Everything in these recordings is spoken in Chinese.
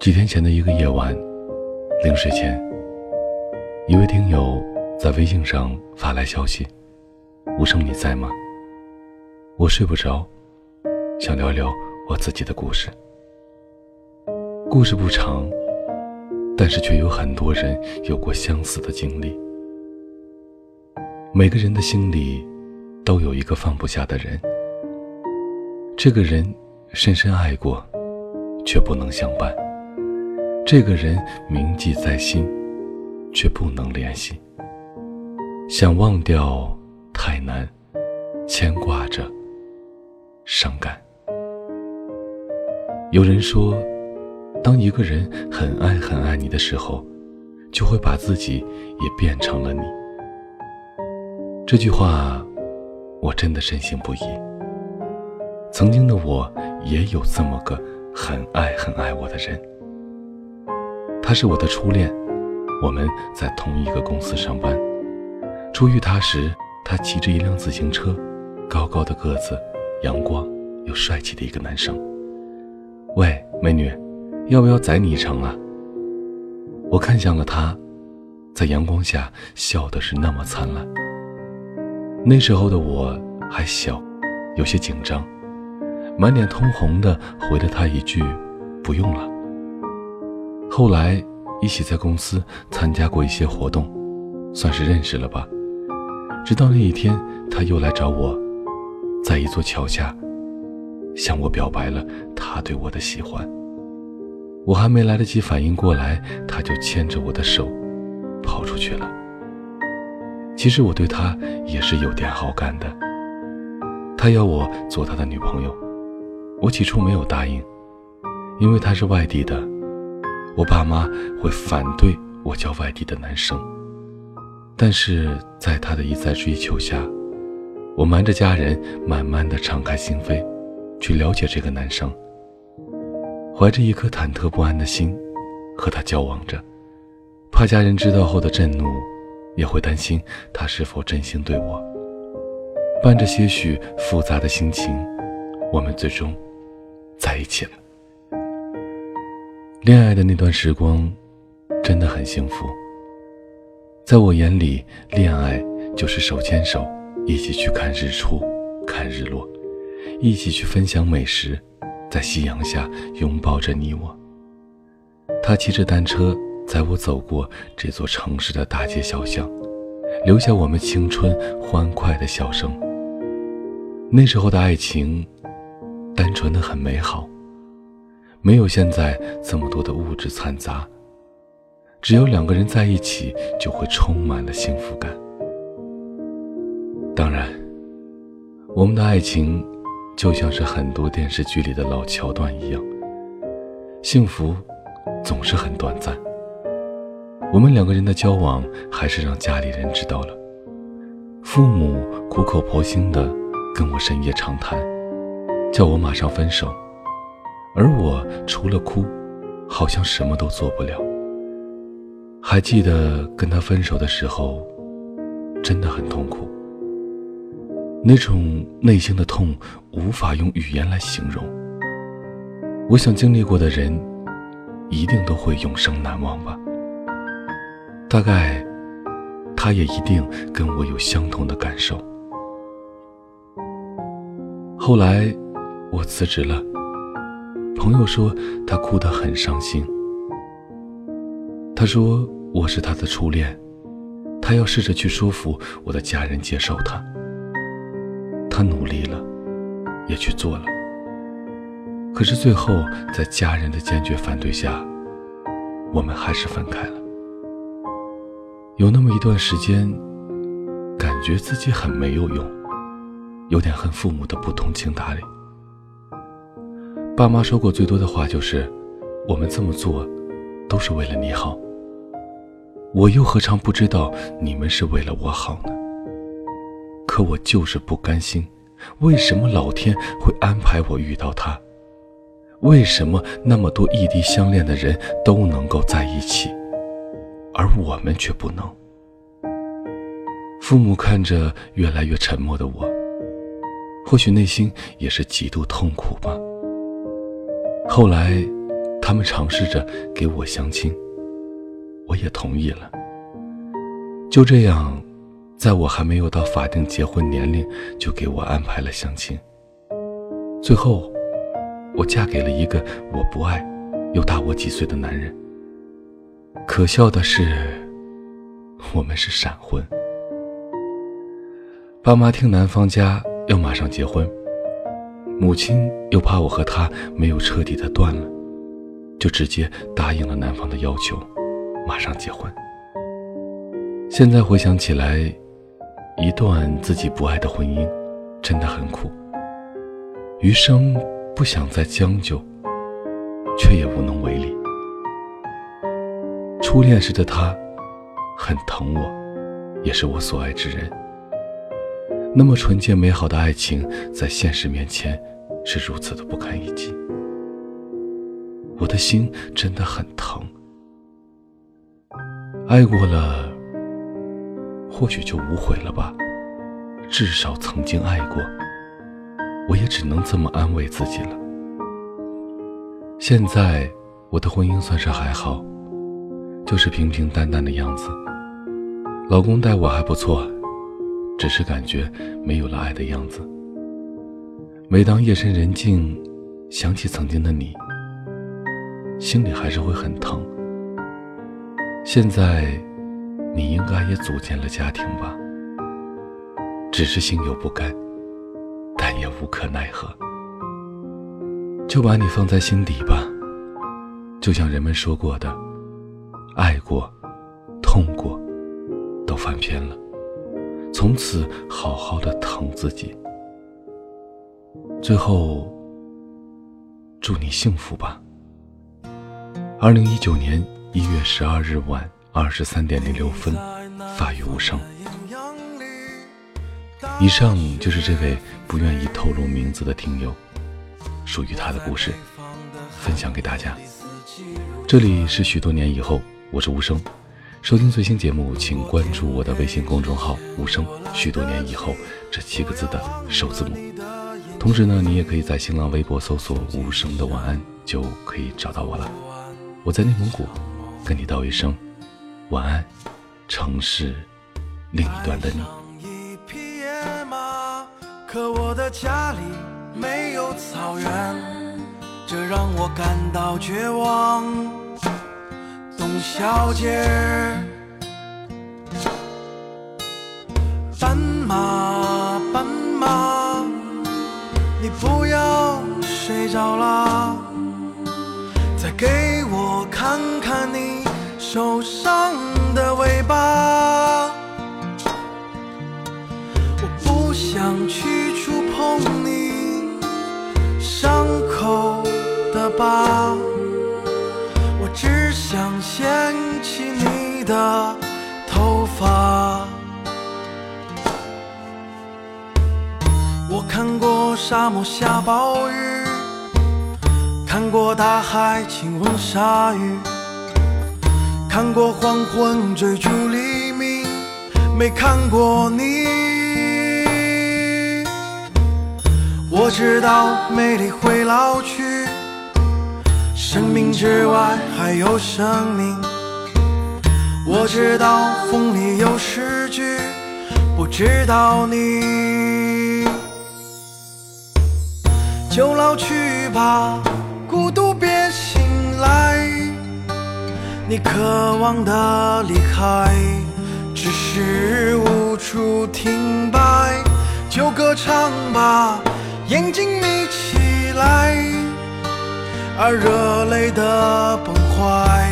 几天前的一个夜晚，临睡前，一位听友在微信上发来消息：“无声，你在吗？我睡不着，想聊聊我自己的故事。故事不长，但是却有很多人有过相似的经历。每个人的心里都有一个放不下的人，这个人深深爱过，却不能相伴。”这个人铭记在心，却不能联系。想忘掉太难，牵挂着，伤感。有人说，当一个人很爱很爱你的时候，就会把自己也变成了你。这句话，我真的深信不疑。曾经的我也有这么个很爱很爱我的人。他是我的初恋，我们在同一个公司上班。初遇他时，他骑着一辆自行车，高高的个子，阳光又帅气的一个男生。喂，美女，要不要载你一程啊？我看向了他，在阳光下笑的是那么灿烂。那时候的我还小，有些紧张，满脸通红的回了他一句：“不用了。”后来一起在公司参加过一些活动，算是认识了吧。直到那一天，他又来找我，在一座桥下，向我表白了他对我的喜欢。我还没来得及反应过来，他就牵着我的手跑出去了。其实我对他也是有点好感的。他要我做他的女朋友，我起初没有答应，因为他是外地的。我爸妈会反对我交外地的男生，但是在他的一再追求下，我瞒着家人，慢慢的敞开心扉，去了解这个男生。怀着一颗忐忑不安的心，和他交往着，怕家人知道后的震怒，也会担心他是否真心对我。伴着些许复杂的心情，我们最终在一起了。恋爱的那段时光，真的很幸福。在我眼里，恋爱就是手牵手，一起去看日出，看日落，一起去分享美食，在夕阳下拥抱着你我。他骑着单车载我走过这座城市的大街小巷，留下我们青春欢快的笑声。那时候的爱情，单纯的很美好。没有现在这么多的物质掺杂，只有两个人在一起，就会充满了幸福感。当然，我们的爱情就像是很多电视剧里的老桥段一样，幸福总是很短暂。我们两个人的交往还是让家里人知道了，父母苦口婆心的跟我深夜长谈，叫我马上分手。而我除了哭，好像什么都做不了。还记得跟他分手的时候，真的很痛苦。那种内心的痛，无法用语言来形容。我想经历过的人，一定都会永生难忘吧。大概，他也一定跟我有相同的感受。后来，我辞职了。朋友说他哭得很伤心。他说我是他的初恋，他要试着去说服我的家人接受他。他努力了，也去做了。可是最后在家人的坚决反对下，我们还是分开了。有那么一段时间，感觉自己很没有用，有点恨父母的不通情达理。爸妈说过最多的话就是：“我们这么做，都是为了你好。”我又何尝不知道你们是为了我好呢？可我就是不甘心，为什么老天会安排我遇到他？为什么那么多异地相恋的人都能够在一起，而我们却不能？父母看着越来越沉默的我，或许内心也是极度痛苦吧。后来，他们尝试着给我相亲，我也同意了。就这样，在我还没有到法定结婚年龄，就给我安排了相亲。最后，我嫁给了一个我不爱又大我几岁的男人。可笑的是，我们是闪婚。爸妈听男方家要马上结婚，母亲又怕我和他没有彻底的断了，就直接答应了男方的要求，马上结婚。现在回想起来，一段自己不爱的婚姻，真的很苦。余生不想再将就，却也无能为力。初恋时的他，很疼我，也是我所爱之人。那么纯洁美好的爱情，在现实面前，是如此的不堪一击。我的心真的很疼。爱过了，或许就无悔了吧。至少曾经爱过。我也只能这么安慰自己了。现在我的婚姻算是还好，就是平平淡淡的样子。老公待我还不错，只是感觉没有了爱的样子。每当夜深人静，想起曾经的你，心里还是会很疼。现在你应该也组建了家庭吧？只是心有不甘。但也无可奈何，就把你放在心底吧。就像人们说过的，爱过、痛过，都翻篇了。从此好好的疼自己。最后，祝你幸福吧。二零一九年一月十二日晚二十三点零六分，发于无声。以上就是这位不愿意透露名字的听友，属于他的故事，分享给大家。这里是许多年以后，我是无声。收听最新节目，请关注我的微信公众号“无声”。许多年以后这七个字的首字母。同时呢，你也可以在新浪微博搜索“无声的晚安”，就可以找到我了。我在内蒙古，跟你道一声晚安，城市另一端的你。可我的家里没有草原，这让我感到绝望。董小姐，斑马，斑马，你不要睡着啦，再给我看看你受伤的尾巴。看过大海亲吻鲨鱼，看过黄昏追逐黎明，没看过你。我知道美丽会老去，生命之外还有生命。我知道风里有诗句，不知道你就老去吧，你渴望的离开，只是无处停摆，就歌唱吧。眼睛眯起来，而热泪的崩坏，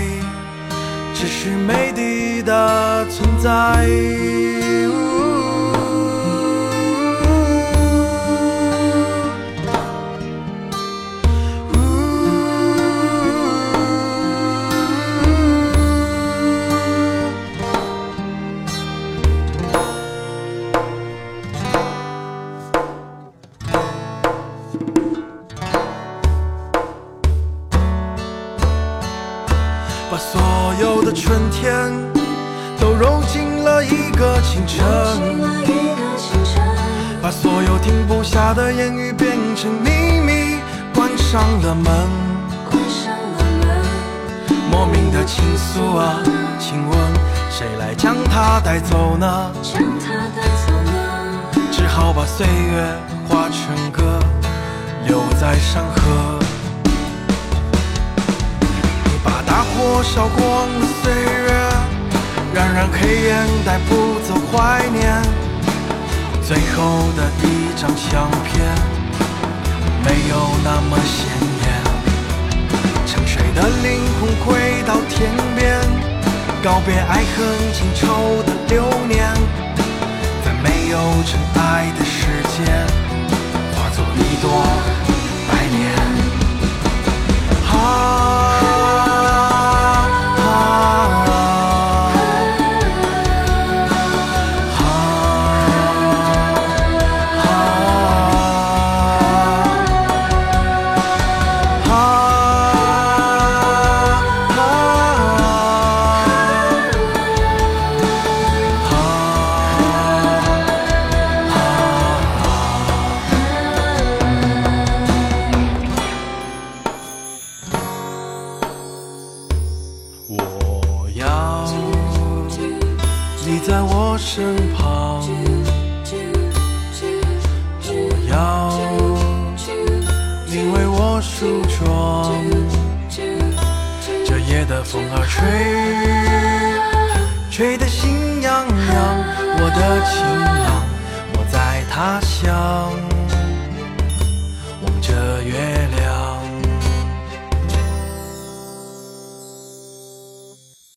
只是美丽的存在。的言语变成秘密，关上了门。莫名的情愫啊，请问谁来将它带走呢？将它带走呢？只好把岁月化成歌，留在山河。你把大火烧光了岁月，冉冉黑烟带不走怀念。最后的一张相片，没有那么鲜艳。沉睡的灵魂回到天边，告别爱恨情仇的流年，在没有尘埃的世界，梳妆。这夜的风儿吹，吹得心痒痒，我的情郎，我在他乡。